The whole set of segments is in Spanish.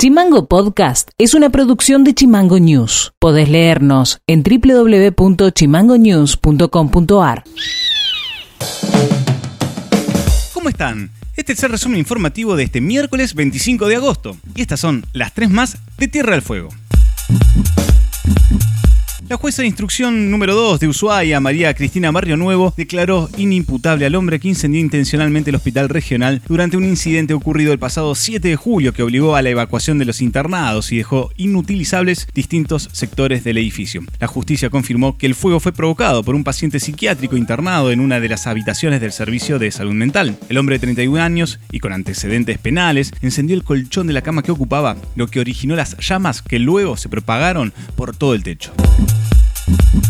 Chimango Podcast es una producción de Chimango News. Podés leernos en www.chimangonews.com.ar. ¿Cómo están? Este es el resumen informativo de este miércoles 25 de agosto. Y estas son las tres más de Tierra del Fuego. La jueza de instrucción número 2 de Ushuaia, María Cristina Barrio Nuevo, declaró inimputable al hombre que incendió intencionalmente el hospital regional durante un incidente ocurrido el pasado 7 de julio que obligó a la evacuación de los internados y dejó inutilizables distintos sectores del edificio. La justicia confirmó que el fuego fue provocado por un paciente psiquiátrico internado en una de las habitaciones del servicio de salud mental. El hombre de 31 años y con antecedentes penales encendió el colchón de la cama que ocupaba, lo que originó las llamas que luego se propagaron por todo el techo.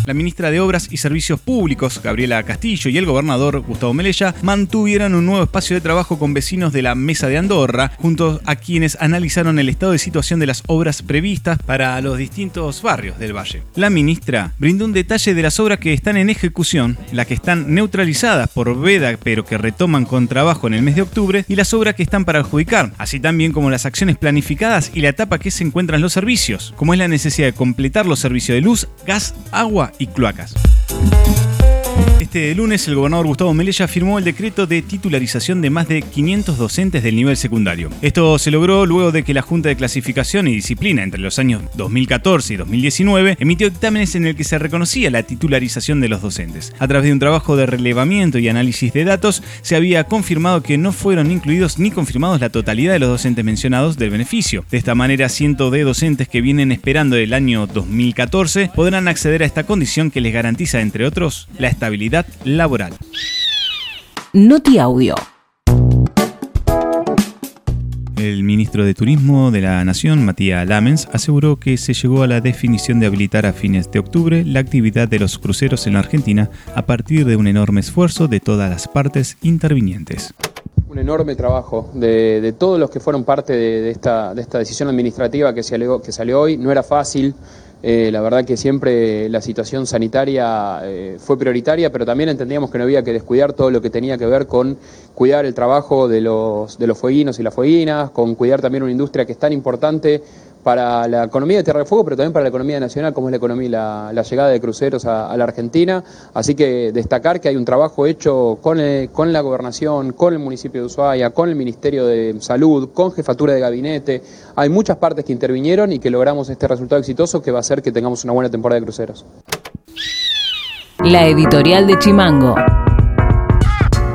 La ministra de Obras y Servicios Públicos, Gabriela Castillo, y el gobernador Gustavo Melella mantuvieron un nuevo espacio de trabajo con vecinos de la Mesa de Andorra, junto a quienes analizaron el estado de situación de las obras previstas para los distintos barrios del valle. La ministra brindó un detalle de las obras que están en ejecución, las que están neutralizadas por veda pero que retoman con trabajo en el mes de octubre, y las obras que están para adjudicar, así también como las acciones planificadas y la etapa que se encuentran los servicios, como es la necesidad de completar los servicios de luz, gas, agua y cloacas. Este lunes el gobernador Gustavo Melella firmó el decreto de titularización de más de 500 docentes del nivel secundario. Esto se logró luego de que la Junta de Clasificación y Disciplina entre los años 2014 y 2019 emitió dictámenes en el que se reconocía la titularización de los docentes. A través de un trabajo de relevamiento y análisis de datos, se había confirmado que no fueron incluidos ni confirmados la totalidad de los docentes mencionados del beneficio. De esta manera, cientos de docentes que vienen esperando el año 2014 podrán acceder a esta condición que les garantiza, entre otros, la estabilidad laboral. Noti Audio. El ministro de Turismo de la Nación, Matías Lamens, aseguró que se llegó a la definición de habilitar a fines de octubre la actividad de los cruceros en la Argentina a partir de un enorme esfuerzo de todas las partes intervinientes. Un enorme trabajo de, todos los que fueron parte de, esta, de esta, decisión administrativa que, que salió hoy. No era fácil, eh, la verdad que siempre la situación sanitaria eh, fue prioritaria, pero también entendíamos que no había que descuidar todo lo que tenía que ver con cuidar el trabajo de los, de los fueguinos y las fueguinas, con cuidar también una industria que es tan importante para la economía de Tierra del Fuego, pero también para la economía nacional, como es la economía, la, la llegada de cruceros a, la Argentina. Así que destacar que hay un trabajo hecho con, con la gobernación, con el municipio de Ushuaia, con el Ministerio de Salud, con jefatura de gabinete. Hay muchas partes que intervinieron y que logramos este resultado exitoso que va a hacer que tengamos una buena temporada de cruceros. La editorial de Chimango.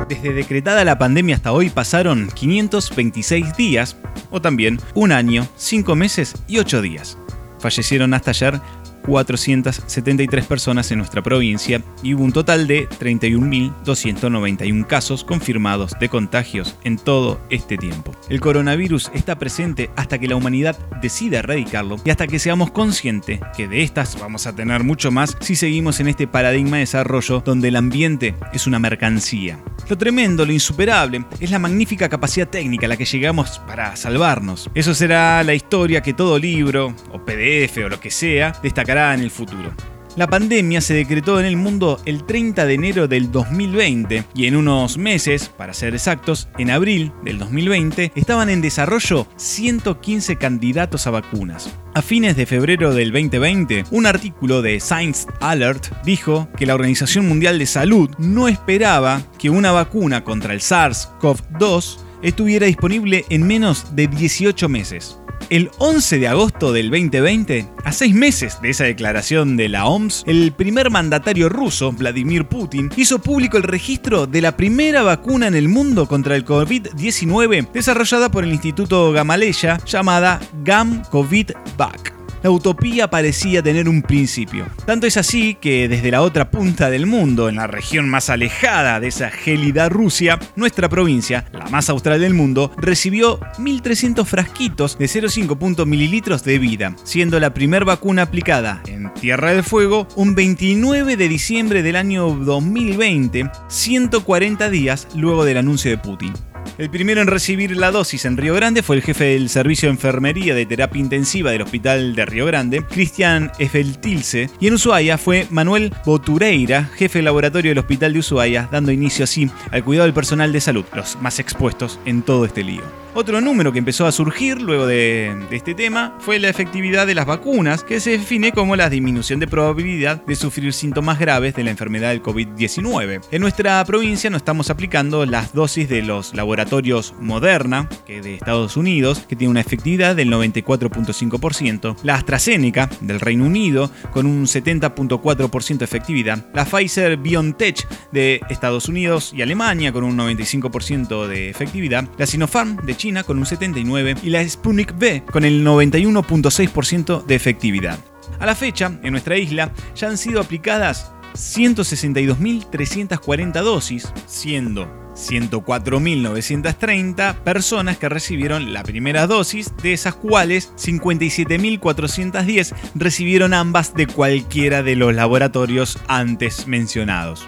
Desde decretada la pandemia hasta hoy pasaron 526 días, o también un año, 5 meses y 8 días. Fallecieron hasta ayer 473 personas en nuestra provincia y hubo un total de 31.291 casos confirmados de contagios en todo este tiempo. El coronavirus está presente hasta que la humanidad decida erradicarlo y hasta que seamos conscientes que de estas vamos a tener mucho más si seguimos en este paradigma de desarrollo donde el ambiente es una mercancía. Lo tremendo, lo insuperable, es la magnífica capacidad técnica a la que llegamos para salvarnos. Eso será la historia que todo libro, o PDF o lo que sea, destacará en el futuro. La pandemia se decretó en el mundo el 30 de enero del 2020 y en unos meses, para ser exactos, en abril del 2020, estaban en desarrollo 115 candidatos a vacunas. A fines de febrero del 2020, un artículo de Science Alert dijo que la Organización Mundial de Salud no esperaba que una vacuna contra el SARS-CoV-2 estuviera disponible en menos de 18 meses. El 11 de agosto del 2020, a seis meses de esa declaración de la OMS, el primer mandatario ruso, Vladimir Putin, hizo público el registro de la primera vacuna en el mundo contra el COVID-19 desarrollada por el Instituto Gamaleya llamada GAM-COVID-Vac la utopía parecía tener un principio. Tanto es así que desde la otra punta del mundo, en la región más alejada de esa gélida Rusia, nuestra provincia, la más austral del mundo, recibió 1.300 frasquitos de 0,5 mililitros de vida, siendo la primera vacuna aplicada en Tierra del Fuego un 29 de diciembre del año 2020, 140 días luego del anuncio de Putin. El primero en recibir la dosis en Río Grande fue el jefe del servicio de enfermería de terapia intensiva del Hospital de Río Grande, Cristian Efeltilce, y en Ushuaia fue Manuel Botureira, jefe de laboratorio del Hospital de Ushuaia, dando inicio así al cuidado del personal de salud, los más expuestos en todo este lío. Otro número que empezó a surgir luego de, este tema fue la efectividad de las vacunas, que se define como la disminución de probabilidad de sufrir síntomas graves de la enfermedad del COVID-19. En nuestra provincia no estamos aplicando las dosis de los laboratorios Moderna, que de Estados Unidos, que tiene una efectividad del 94.5%, la AstraZeneca del Reino Unido con un 70.4% de efectividad, la Pfizer BioNTech de Estados Unidos y Alemania con un 95% de efectividad, la Sinopharm de China con un 79% y la Sputnik V con el 91.6% de efectividad. A la fecha, en nuestra isla ya han sido aplicadas 162.340 dosis, siendo 104.930 personas que recibieron la primera dosis, de esas cuales 57.410 recibieron ambas de cualquiera de los laboratorios antes mencionados.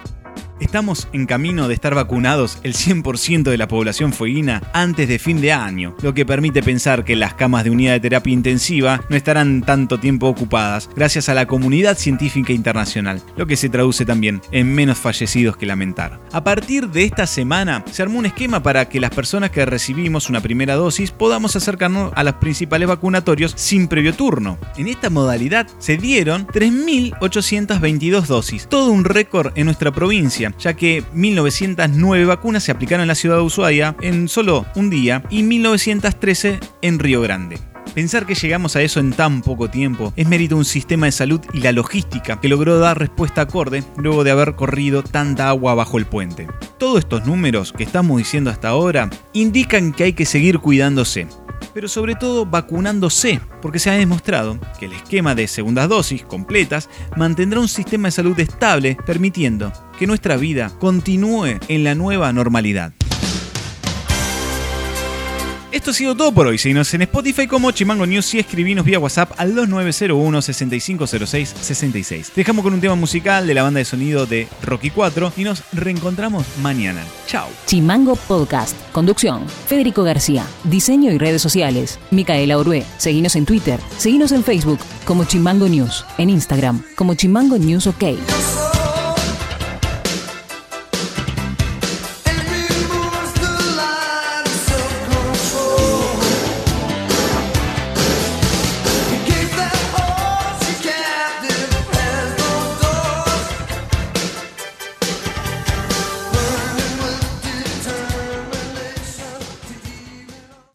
Estamos en camino de estar vacunados el 100% de la población fueguina antes de fin de año, lo que permite pensar que las camas de unidad de terapia intensiva no estarán tanto tiempo ocupadas gracias a la comunidad científica internacional, lo que se traduce también en menos fallecidos que lamentar. A partir de esta semana se armó un esquema para que las personas que recibimos una primera dosis podamos acercarnos a los principales vacunatorios sin previo turno. En esta modalidad se dieron 3.822 dosis, todo un récord en nuestra provincia ya que 1909 vacunas se aplicaron en la ciudad de Ushuaia en solo un día y 1913 en Río Grande. Pensar que llegamos a eso en tan poco tiempo es mérito de un sistema de salud y la logística que logró dar respuesta acorde luego de haber corrido tanta agua bajo el puente. Todos estos números que estamos diciendo hasta ahora indican que hay que seguir cuidándose, pero sobre todo vacunándose, porque se ha demostrado que el esquema de segundas dosis completas mantendrá un sistema de salud estable, permitiendo que nuestra vida continúe en la nueva normalidad. Esto ha sido todo por hoy. Seguinos en Spotify como Chimango News y escribinos vía WhatsApp al 2901 6506 66. Dejamos con un tema musical de la banda de sonido de Rocky 4 y nos reencontramos mañana. Chao. Chimango Podcast. Conducción. Federico García. Diseño y redes sociales. Micaela Orué. Seguinos en Twitter. Seguinos en Facebook como Chimango News. En Instagram como Chimango News OK.